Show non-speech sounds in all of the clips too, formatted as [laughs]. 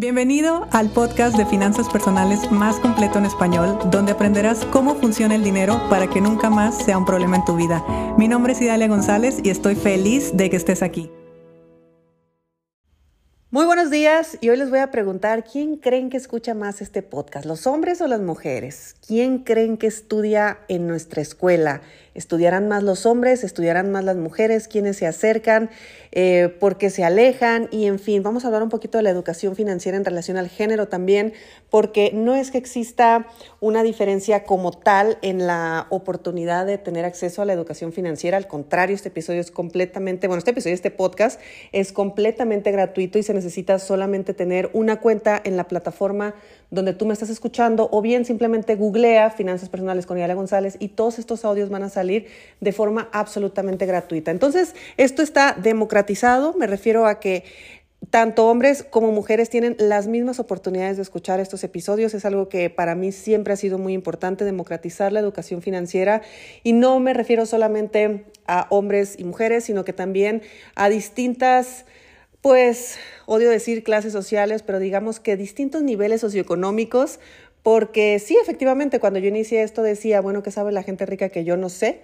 Bienvenido al podcast de finanzas personales más completo en español, donde aprenderás cómo funciona el dinero para que nunca más sea un problema en tu vida. Mi nombre es Idalia González y estoy feliz de que estés aquí. Muy buenos días y hoy les voy a preguntar, ¿quién creen que escucha más este podcast, los hombres o las mujeres? ¿Quién creen que estudia en nuestra escuela? ¿Estudiarán más los hombres? ¿Estudiarán más las mujeres? ¿Quiénes se acercan? Eh, ¿Por qué se alejan? Y en fin, vamos a hablar un poquito de la educación financiera en relación al género también, porque no es que exista una diferencia como tal en la oportunidad de tener acceso a la educación financiera. Al contrario, este episodio es completamente, bueno, este episodio, este podcast es completamente gratuito y se necesita solamente tener una cuenta en la plataforma donde tú me estás escuchando o bien simplemente googlea Finanzas Personales con Iala González y todos estos audios van a salir de forma absolutamente gratuita. Entonces, esto está democratizado, me refiero a que tanto hombres como mujeres tienen las mismas oportunidades de escuchar estos episodios. Es algo que para mí siempre ha sido muy importante, democratizar la educación financiera. Y no me refiero solamente a hombres y mujeres, sino que también a distintas pues, odio decir clases sociales, pero digamos que distintos niveles socioeconómicos, porque sí, efectivamente, cuando yo inicié esto decía, bueno, ¿qué sabe la gente rica que yo no sé?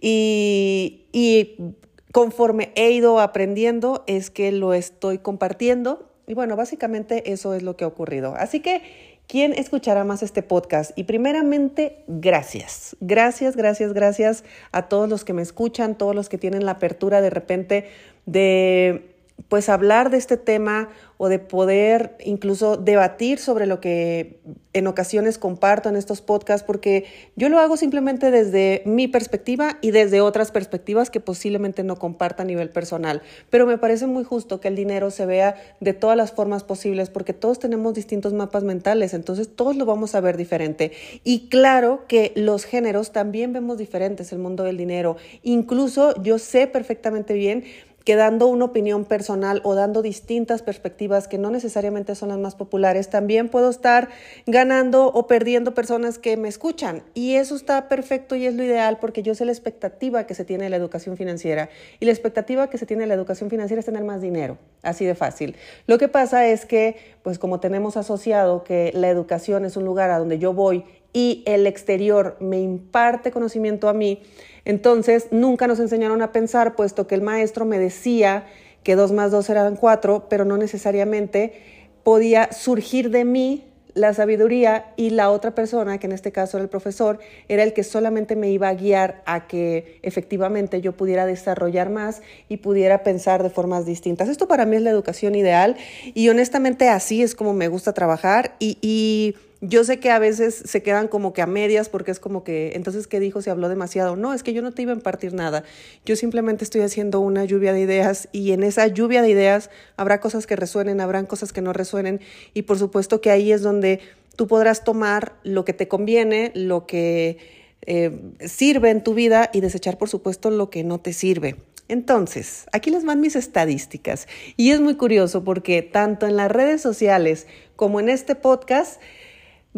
Y, y conforme he ido aprendiendo es que lo estoy compartiendo. Y bueno, básicamente eso es lo que ha ocurrido. Así que, ¿quién escuchará más este podcast? Y primeramente, gracias. Gracias, gracias, gracias a todos los que me escuchan, todos los que tienen la apertura de repente de pues hablar de este tema o de poder incluso debatir sobre lo que en ocasiones comparto en estos podcasts, porque yo lo hago simplemente desde mi perspectiva y desde otras perspectivas que posiblemente no comparta a nivel personal. Pero me parece muy justo que el dinero se vea de todas las formas posibles, porque todos tenemos distintos mapas mentales, entonces todos lo vamos a ver diferente. Y claro que los géneros también vemos diferentes el mundo del dinero. Incluso yo sé perfectamente bien que dando una opinión personal o dando distintas perspectivas que no necesariamente son las más populares, también puedo estar ganando o perdiendo personas que me escuchan. Y eso está perfecto y es lo ideal porque yo sé la expectativa que se tiene de la educación financiera. Y la expectativa que se tiene de la educación financiera es tener más dinero, así de fácil. Lo que pasa es que, pues como tenemos asociado que la educación es un lugar a donde yo voy y el exterior me imparte conocimiento a mí, entonces nunca nos enseñaron a pensar, puesto que el maestro me decía que dos más dos eran cuatro, pero no necesariamente podía surgir de mí la sabiduría y la otra persona, que en este caso era el profesor, era el que solamente me iba a guiar a que efectivamente yo pudiera desarrollar más y pudiera pensar de formas distintas. Esto para mí es la educación ideal y honestamente así es como me gusta trabajar y, y yo sé que a veces se quedan como que a medias porque es como que, entonces, ¿qué dijo? Se habló demasiado. No, es que yo no te iba a impartir nada. Yo simplemente estoy haciendo una lluvia de ideas y en esa lluvia de ideas habrá cosas que resuenen, habrán cosas que no resuenen y por supuesto que ahí es donde tú podrás tomar lo que te conviene, lo que eh, sirve en tu vida y desechar, por supuesto, lo que no te sirve. Entonces, aquí les van mis estadísticas y es muy curioso porque tanto en las redes sociales como en este podcast,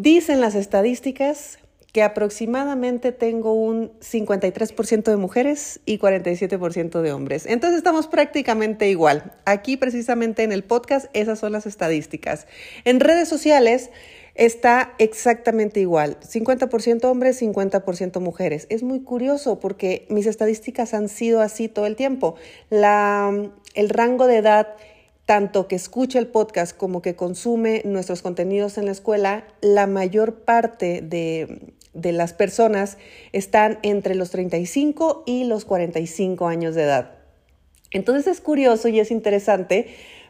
Dicen las estadísticas que aproximadamente tengo un 53% de mujeres y 47% de hombres. Entonces estamos prácticamente igual. Aquí precisamente en el podcast esas son las estadísticas. En redes sociales está exactamente igual. 50% hombres, 50% mujeres. Es muy curioso porque mis estadísticas han sido así todo el tiempo. La, el rango de edad tanto que escucha el podcast como que consume nuestros contenidos en la escuela, la mayor parte de, las personas están entre los 35 y los 45 años de edad. Entonces es curioso y es interesante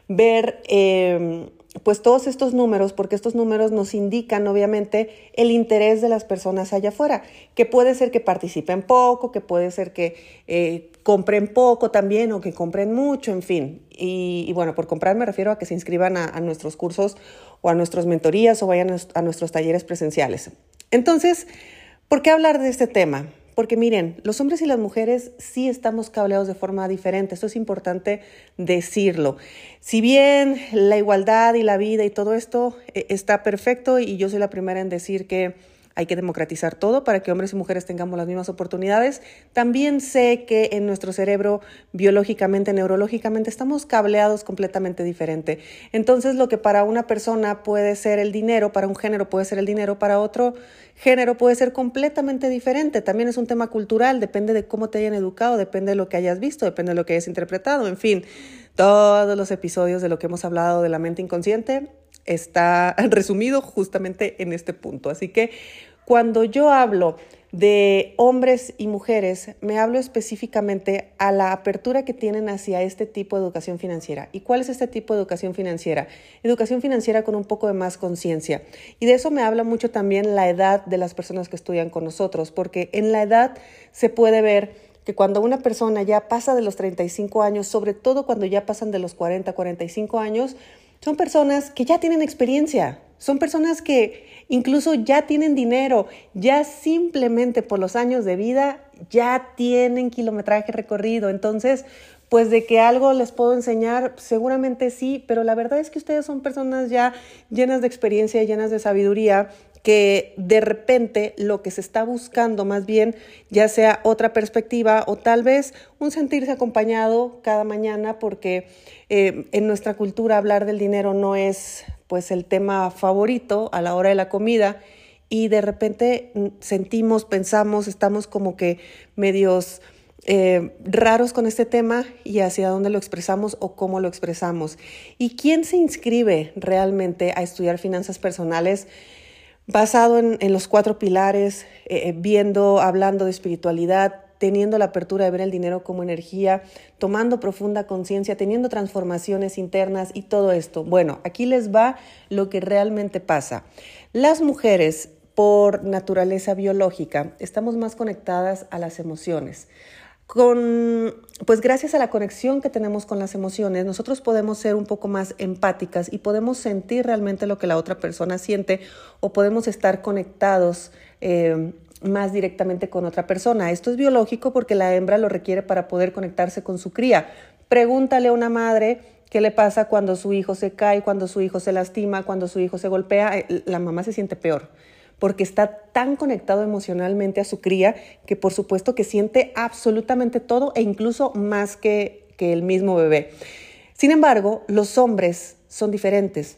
ver em, pues todos estos números, porque estos números nos indican obviamente el interés de las personas allá afuera, que puede ser que participen poco, que puede ser que eh, compren poco también o que compren mucho, en fin. Y, bueno, por comprar me refiero a que se inscriban a, nuestros cursos o a nuestras mentorías o vayan a nuestros talleres presenciales. Entonces, ¿por qué hablar de este tema? Porque miren, los hombres y las mujeres sí estamos cableados de forma diferente, esto es importante decirlo. Si bien la igualdad y la vida y todo esto eh, está perfecto y yo soy la primera en decir que hay que democratizar todo para que hombres y mujeres tengamos las mismas oportunidades. También sé que en nuestro cerebro, biológicamente, neurológicamente, estamos cableados completamente diferente. Entonces, lo que para una persona puede ser el dinero, para un género puede ser el dinero, para otro género puede ser completamente diferente. También es un tema cultural, depende de cómo te hayan educado, depende de lo que hayas visto, depende de lo que hayas interpretado, en fin, todos los episodios de lo que hemos hablado de la mente inconsciente está [laughs] resumido justamente en este punto. Así que cuando yo hablo de hombres y mujeres, me hablo específicamente a la apertura que tienen hacia este tipo de educación financiera. ¿Y cuál es este tipo de educación financiera? Educación financiera con un poco de más conciencia. Y de eso me habla mucho también la edad de las personas que estudian con nosotros, porque en la edad se puede ver que cuando una persona ya pasa de los 35 años, sobre todo cuando ya pasan de los 40, 45 años, son personas que ya tienen experiencia, son personas que incluso ya tienen dinero, ya simplemente por los años de vida ya tienen kilometraje recorrido. Entonces, pues de que algo les puedo enseñar, seguramente sí, pero la verdad es que ustedes son personas ya llenas de experiencia, llenas de sabiduría, que de repente lo que se está buscando más bien ya sea otra perspectiva o tal vez un sentirse acompañado cada mañana porque eh, en nuestra cultura hablar del dinero no es pues el tema favorito a la hora de la comida y de repente mm, sentimos, pensamos, estamos como que medios eh, raros con este tema y hacia dónde lo expresamos o cómo lo expresamos. ¿Y quién se inscribe realmente a estudiar finanzas personales? Basado en, los cuatro pilares, eh, eh, viendo, hablando de espiritualidad, teniendo la apertura de ver el dinero como energía, tomando profunda conciencia, teniendo transformaciones internas y todo esto. Bueno, aquí les va lo que realmente pasa. Las mujeres, por naturaleza biológica, estamos más conectadas a las emociones con, pues gracias a la conexión que tenemos con las emociones, nosotros podemos ser un poco más empáticas y podemos sentir realmente lo que la otra persona siente o podemos estar conectados eh, más directamente con otra persona. Esto es biológico porque la hembra lo requiere para poder conectarse con su cría. Pregúntale a una madre qué le pasa cuando su hijo se cae, cuando su hijo se lastima, cuando su hijo se golpea. Eh, la mamá se siente peor porque está tan conectado emocionalmente a su cría que por supuesto que siente absolutamente todo e incluso más que, el mismo bebé. Sin embargo, los hombres son diferentes.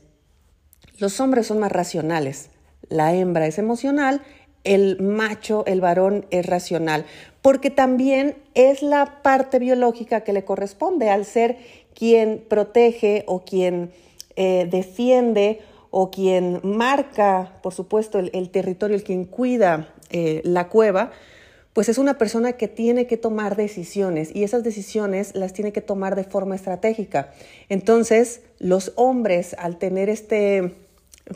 Los hombres son más racionales. La hembra es emocional, el macho, el varón es racional, porque también es la parte biológica que le corresponde al ser quien protege o quien eh, defiende o quien marca, por supuesto, el, territorio, el quien cuida eh, la cueva, pues es una persona que tiene que tomar decisiones y esas decisiones las tiene que tomar de forma estratégica. Entonces, los hombres, al tener este,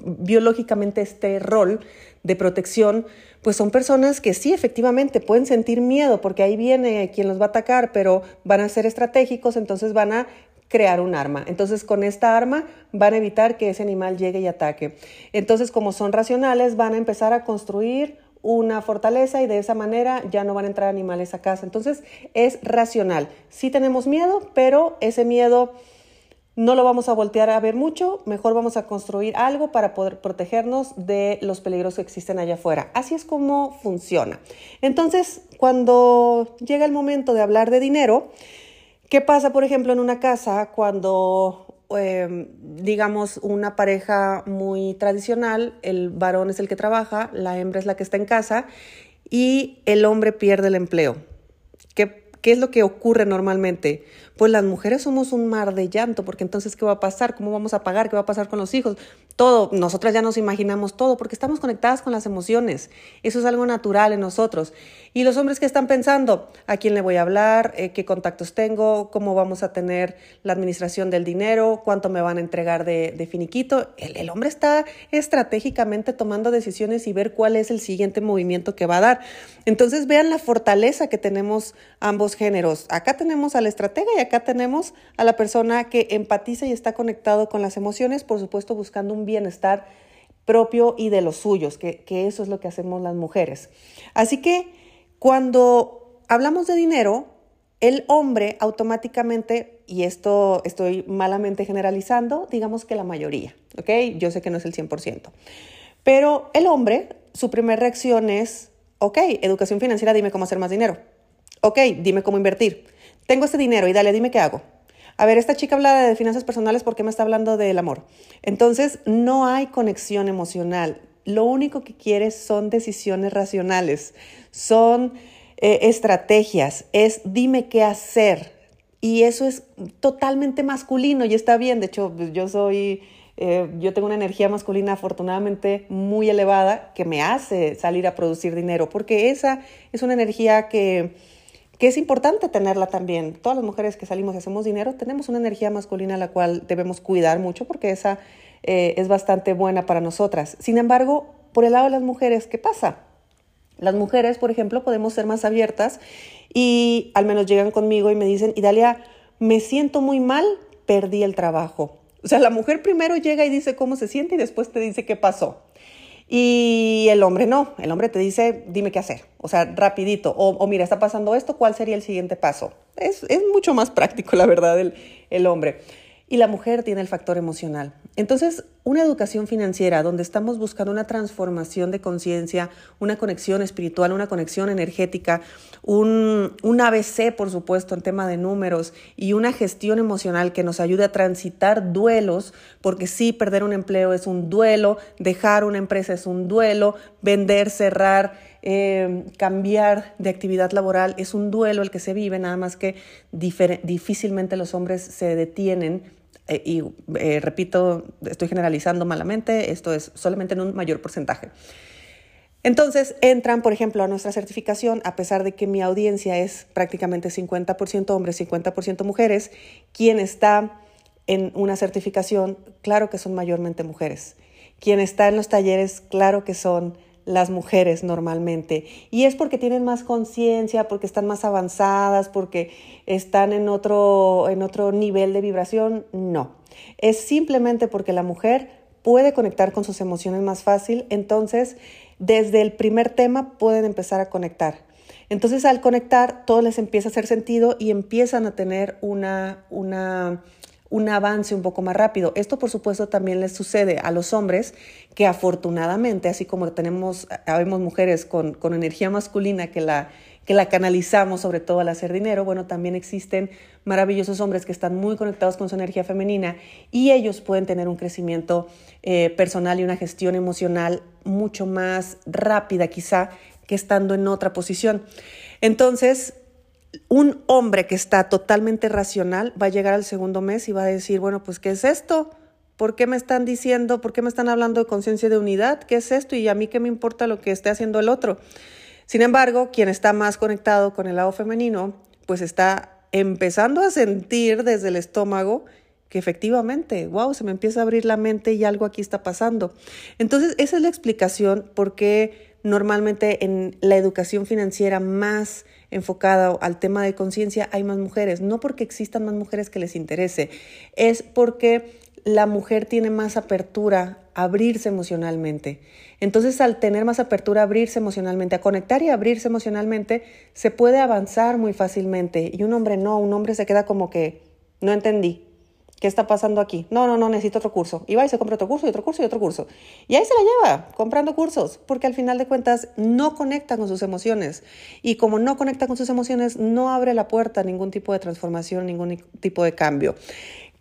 biológicamente este rol de protección, pues son personas que sí, efectivamente, pueden sentir miedo porque ahí viene quien los va a atacar, pero van a ser estratégicos, entonces van a crear un arma. Entonces, con esta arma van a evitar que ese animal llegue y ataque. Entonces, como son racionales, van a empezar a construir una fortaleza y de esa manera ya no van a entrar animales a casa. Entonces, es racional. Sí tenemos miedo, pero ese miedo no lo vamos a voltear a ver mucho, mejor vamos a construir algo para poder protegernos de los peligros que existen allá afuera. Así es como funciona. Entonces, cuando llega el momento de hablar de dinero, ¿Qué pasa, por ejemplo, en una casa cuando, em, digamos, una pareja muy tradicional, el varón es el que trabaja, la hembra es la que está en casa y el hombre pierde el empleo? ¿Qué, qué es lo que ocurre normalmente? Pues las mujeres somos un mar de llanto, porque entonces, ¿qué va a pasar? ¿Cómo vamos a pagar? ¿Qué va a pasar con los hijos? todo, nosotras ya nos imaginamos todo porque estamos conectadas con las emociones. Eso es algo natural en nosotros. Y los hombres que están pensando, ¿a quién le voy a hablar? Eh, ¿Qué contactos tengo? ¿Cómo vamos a tener la administración del dinero? ¿Cuánto me van a entregar de, finiquito? El, hombre está estratégicamente tomando decisiones y ver cuál es el siguiente movimiento que va a dar. Entonces vean la fortaleza que tenemos ambos géneros. Acá tenemos al estratega y acá tenemos a la persona que empatiza y está conectado con las emociones, por supuesto buscando un bienestar propio y de los suyos, que, eso es lo que hacemos las mujeres. Así que cuando hablamos de dinero, el hombre automáticamente, y esto estoy malamente generalizando, digamos que la mayoría, ¿ok? Yo sé que no es el 100%, pero el hombre su primera reacción es, ok, educación financiera, dime cómo hacer más dinero. Ok, dime cómo invertir. Tengo este dinero y dale, dime qué hago. A ver, esta chica habla de finanzas personales, ¿por qué me está hablando del amor? Entonces, no hay conexión emocional. Lo único que quieres son decisiones racionales, son eh, estrategias, es dime qué hacer. Y eso es totalmente masculino y está bien. De hecho, pues, yo soy eh, yo tengo una energía masculina afortunadamente muy elevada que me hace salir a producir dinero, porque esa es una energía que, que es importante tenerla también. Todas las mujeres que salimos y hacemos dinero tenemos una energía masculina a la cual debemos cuidar mucho porque esa eh, es bastante buena para nosotras. Sin embargo, por el lado de las mujeres, ¿qué pasa? Las mujeres, por ejemplo, podemos ser más abiertas y al menos llegan conmigo y me dicen, Idalia, me siento muy mal, perdí el trabajo o sea, la mujer primero llega y dice cómo se siente y después te dice qué pasó. Y el hombre no, el hombre te dice, dime qué hacer, o sea, rapidito, o, mira, está pasando esto, ¿cuál sería el siguiente paso? Es, mucho más [laughs] práctico, la verdad, el, el hombre y la mujer tiene el factor emocional. Entonces, una educación financiera donde estamos buscando una transformación de conciencia, una conexión espiritual, una conexión energética, un, ABC, por supuesto, en tema de números y una gestión emocional que nos ayude a transitar duelos, porque sí, perder un empleo es un duelo, dejar una empresa es un duelo, vender, cerrar, eh, cambiar de actividad laboral es un duelo el que se vive, nada más que difícilmente los hombres se detienen. Eh, y eh, repito, estoy generalizando malamente, esto es solamente en un mayor porcentaje. Entonces entran, por ejemplo, a nuestra certificación, a pesar de que mi audiencia es prácticamente 50% hombres, 50% mujeres, quien está en una certificación, claro que son mayormente mujeres. Quien está en los talleres, claro que son las mujeres normalmente. Y es porque tienen más conciencia, porque están más avanzadas, porque están en otro, en otro nivel de vibración. No. Es simplemente porque la mujer puede conectar con sus emociones más fácil. Entonces, desde el primer tema pueden empezar a conectar. Entonces, al conectar, todo les empieza a hacer sentido y empiezan a tener una, una un avance un poco más rápido. Esto, por supuesto, también les sucede a los hombres que afortunadamente, así como tenemos, mujeres con, con energía masculina que la, que la canalizamos sobre todo al hacer dinero, bueno, también existen maravillosos hombres que están muy conectados con su energía femenina y ellos pueden tener un crecimiento eh, personal y una gestión emocional mucho más rápida quizá que estando en otra posición. Entonces, un hombre que está totalmente racional va a llegar al segundo mes y va a decir, bueno, pues, ¿qué es esto? ¿Por qué me están diciendo, por qué me están hablando de conciencia de unidad? ¿Qué es esto? Y a mí qué me importa lo que esté haciendo el otro. Sin embargo, quien está más conectado con el lado femenino, pues está empezando a sentir desde el estómago que efectivamente, wow, se me empieza a abrir la mente y algo aquí está pasando. Entonces, esa es la explicación por qué normalmente en la educación financiera más enfocada al tema de conciencia hay más mujeres, no porque existan más mujeres que les interese, es porque la mujer tiene más apertura a abrirse emocionalmente. Entonces, al tener más apertura a abrirse emocionalmente, a conectar y abrirse emocionalmente, se puede avanzar muy fácilmente. Y un hombre no, un hombre se queda como que no entendí. ¿Qué está pasando aquí? No, no, no, necesito otro curso. Y va y se compra otro curso y otro curso y otro curso. Y ahí se la lleva, comprando cursos, porque al final de cuentas no conecta con sus emociones. Y como no conecta con sus emociones, no abre la puerta a ningún tipo de transformación, ningún tipo de cambio.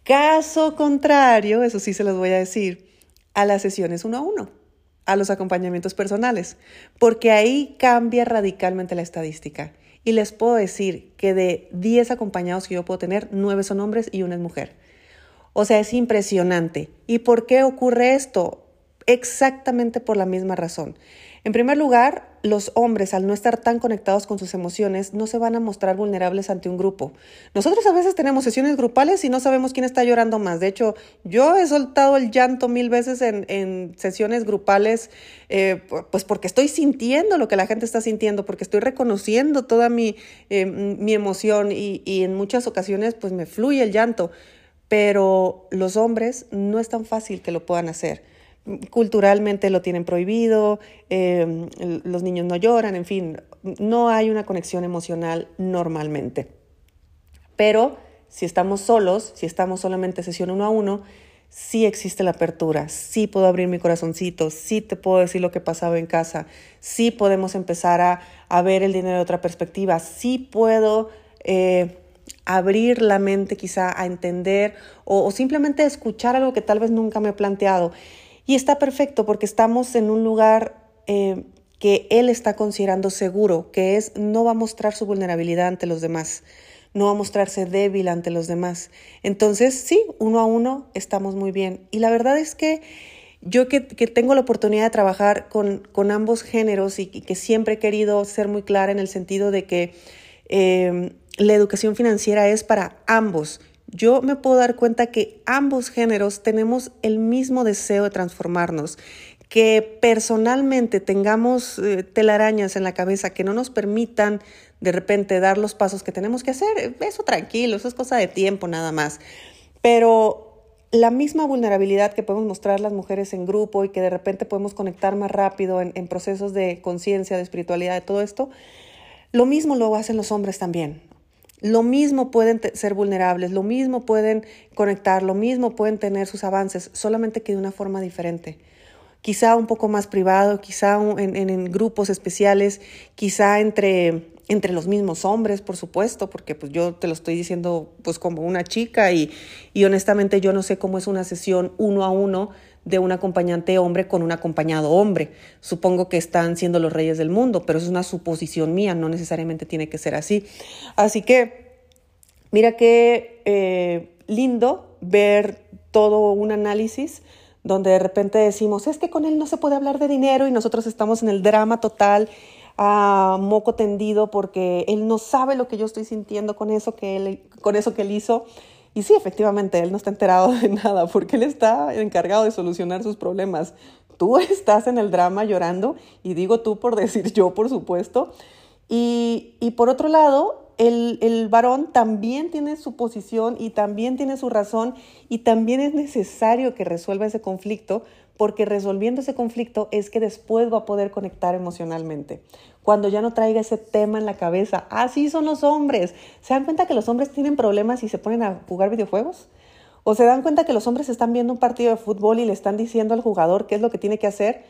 Caso contrario, eso sí se los voy a decir, a las sesiones uno a uno, a los acompañamientos personales, porque ahí cambia radicalmente la estadística. Y les puedo decir que de 10 acompañados que yo puedo tener, 9 son hombres y una es mujer. O sea, es impresionante. ¿Y por qué ocurre esto? Exactamente por la misma razón. En primer lugar, los hombres, al no estar tan conectados con sus emociones, no se van a mostrar vulnerables ante un grupo. Nosotros a veces tenemos sesiones grupales y no sabemos quién está llorando más. De hecho, yo he soltado el llanto mil veces en, sesiones grupales, eh, pues porque estoy sintiendo lo que la gente está sintiendo, porque estoy reconociendo toda mi, eh, mi emoción y, y en muchas ocasiones pues me fluye el llanto pero los hombres no es tan fácil que lo puedan hacer. Culturalmente lo tienen prohibido, em, los niños no lloran, en fin, no hay una conexión emocional normalmente. Pero si estamos solos, si estamos solamente sesión uno a uno, sí existe la apertura, sí puedo abrir mi corazoncito, sí te puedo decir lo que pasaba en casa, sí podemos empezar a, a ver el dinero de otra perspectiva, sí puedo eh, abrir la mente quizá a entender o, simplemente escuchar algo que tal vez nunca me he planteado. Y está perfecto porque estamos en un lugar eh, que él está considerando seguro, que es no va a mostrar su vulnerabilidad ante los demás, no va a mostrarse débil ante los demás. Entonces, sí, uno a uno estamos muy bien. Y la verdad es que yo que, tengo la oportunidad de trabajar con, con ambos géneros y, que siempre he querido ser muy clara en el sentido de que eh, la educación financiera es para ambos. Yo me puedo dar cuenta que ambos géneros tenemos el mismo deseo de transformarnos, que personalmente tengamos eh, telarañas en la cabeza que no nos permitan de repente dar los pasos que tenemos que hacer, eso tranquilo, eso es cosa de tiempo nada más. Pero la misma vulnerabilidad que podemos mostrar las mujeres en grupo y que de repente podemos conectar más rápido en, en procesos de conciencia, de espiritualidad, de todo esto, lo mismo lo hacen los hombres también. Lo mismo pueden ser vulnerables, lo mismo pueden conectar, lo mismo pueden tener sus avances, solamente que de una forma diferente. Quizá un poco más privado, quizá en, grupos especiales, quizá entre, entre los mismos hombres, por supuesto, porque pues yo te lo estoy diciendo pues como una chica y, y honestamente yo no sé cómo es una sesión uno a uno de un acompañante hombre con un acompañado hombre. Supongo que están siendo los reyes del mundo, pero es una suposición mía, no necesariamente tiene que ser así. Así que, mira qué eh, lindo ver todo un análisis donde de repente decimos, es que con él no se puede hablar de dinero y nosotros estamos en el drama total a moco tendido porque él no sabe lo que yo estoy sintiendo con eso que él, con eso que él hizo. Y sí, efectivamente, él no está enterado de nada porque él está encargado de solucionar sus problemas. Tú [laughs] estás en el drama llorando, y digo tú por decir yo, por supuesto. Y, y por otro lado, el, el, varón también tiene su posición y también tiene su razón y también es necesario que resuelva ese conflicto porque resolviendo ese conflicto es que después va a poder conectar emocionalmente. Cuando ya no traiga ese tema en la cabeza, así son los hombres. ¿Se dan cuenta que los hombres tienen problemas y se ponen a jugar videojuegos? ¿O se dan cuenta que los hombres están viendo un partido de fútbol y le están diciendo al jugador qué es lo que tiene que hacer?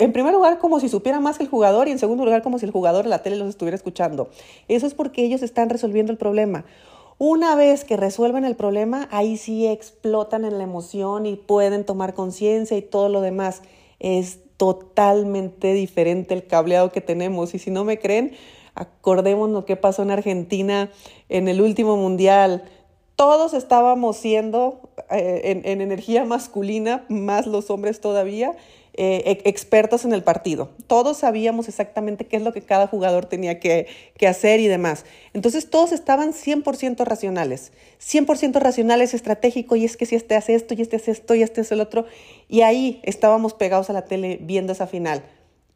En primer lugar, como si supiera más que el jugador y en segundo lugar, como si el jugador en la tele los estuviera escuchando. Eso es porque ellos están resolviendo el problema. Una vez que resuelven el problema, ahí sí explotan en la emoción y pueden tomar conciencia y todo lo demás. Es totalmente diferente el cableado que tenemos. Y si no me creen, acordémonos qué pasó en Argentina en el último mundial. Todos estábamos siendo eh, en, en energía masculina, más los hombres todavía, eh, expertos en el partido. Todos sabíamos exactamente qué es lo que cada jugador tenía que, hacer y demás. Entonces todos estaban 100% racionales, 100% racionales, estratégico, y es que si este hace esto, y este hace esto, y este hace el otro. Y ahí estábamos pegados a la tele viendo esa final.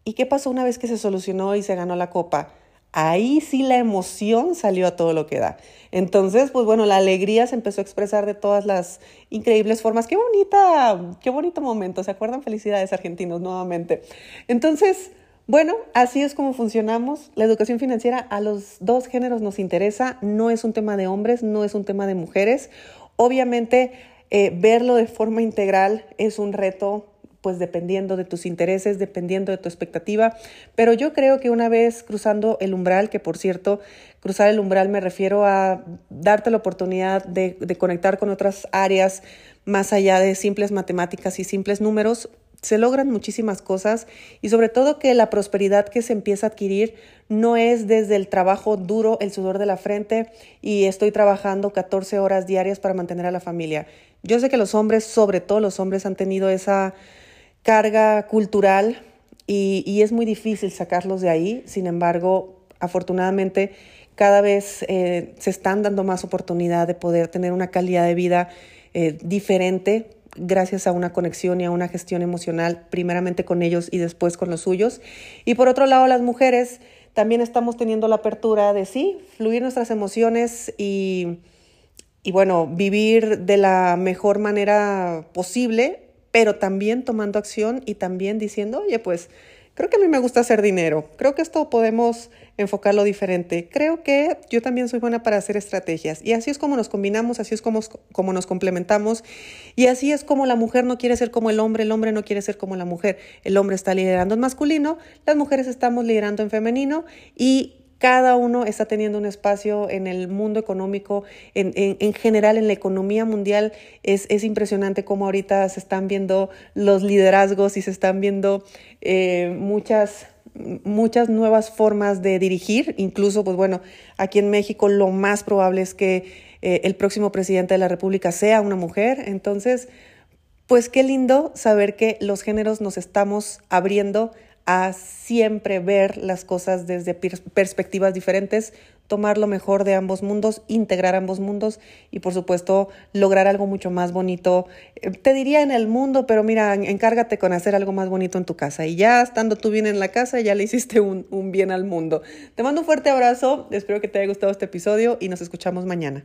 ¿Y qué pasó una vez que se solucionó y se ganó la copa? Ahí sí la emoción salió a todo lo que da. Entonces, pues bueno, la alegría se empezó a expresar de todas las increíbles formas. Qué bonita, qué bonito momento. ¿Se acuerdan? Felicidades argentinos nuevamente. Entonces, bueno, así es como funcionamos. La educación financiera a los dos géneros nos interesa. No es un tema de hombres, no es un tema de mujeres. Obviamente, eh, verlo de forma integral es un reto pues dependiendo de tus intereses, dependiendo de tu expectativa. Pero yo creo que una vez cruzando el umbral, que por cierto, cruzar el umbral me refiero a darte la oportunidad de, conectar con otras áreas más allá de simples matemáticas y simples números, se logran muchísimas cosas y sobre todo que la prosperidad que se empieza a adquirir no es desde el trabajo duro, el sudor de la frente y estoy trabajando 14 horas diarias para mantener a la familia. Yo sé que los hombres, sobre todo los hombres, han tenido esa carga cultural y, es muy difícil sacarlos de ahí. Sin embargo, afortunadamente cada vez eh, se están dando más oportunidad de poder tener una calidad de vida eh, diferente gracias a una conexión y a una gestión emocional, primeramente con ellos y después con los suyos. Y por otro lado, las mujeres también estamos teniendo la apertura de sí, fluir nuestras emociones y, y bueno, vivir de la mejor manera posible pero también tomando acción y también diciendo, oye, pues creo que a mí me gusta hacer dinero, creo que esto podemos enfocarlo diferente, creo que yo también soy buena para hacer estrategias y así es como nos combinamos, así es como, como nos complementamos y así es como la mujer no quiere ser como el hombre, el hombre no quiere ser como la mujer, el hombre está liderando en masculino, las mujeres estamos liderando en femenino y cada uno está teniendo un espacio en el mundo económico, en, en, general en la economía mundial. Es, es, impresionante cómo ahorita se están viendo los liderazgos y se están viendo eh, muchas muchas nuevas formas de dirigir, incluso, pues bueno, aquí en México lo más probable es que eh, el próximo presidente de la República sea una mujer, entonces, pues qué lindo saber que los géneros nos estamos abriendo a siempre ver las cosas desde perspectivas diferentes, tomar lo mejor de ambos mundos, integrar ambos mundos y por supuesto lograr algo mucho más bonito. Eh, te diría en el mundo, pero mira, encárgate con hacer algo más bonito en tu casa y ya estando tú bien en la casa, ya le hiciste un, un bien al mundo. Te mando un fuerte abrazo, espero que te haya gustado este episodio y nos escuchamos mañana.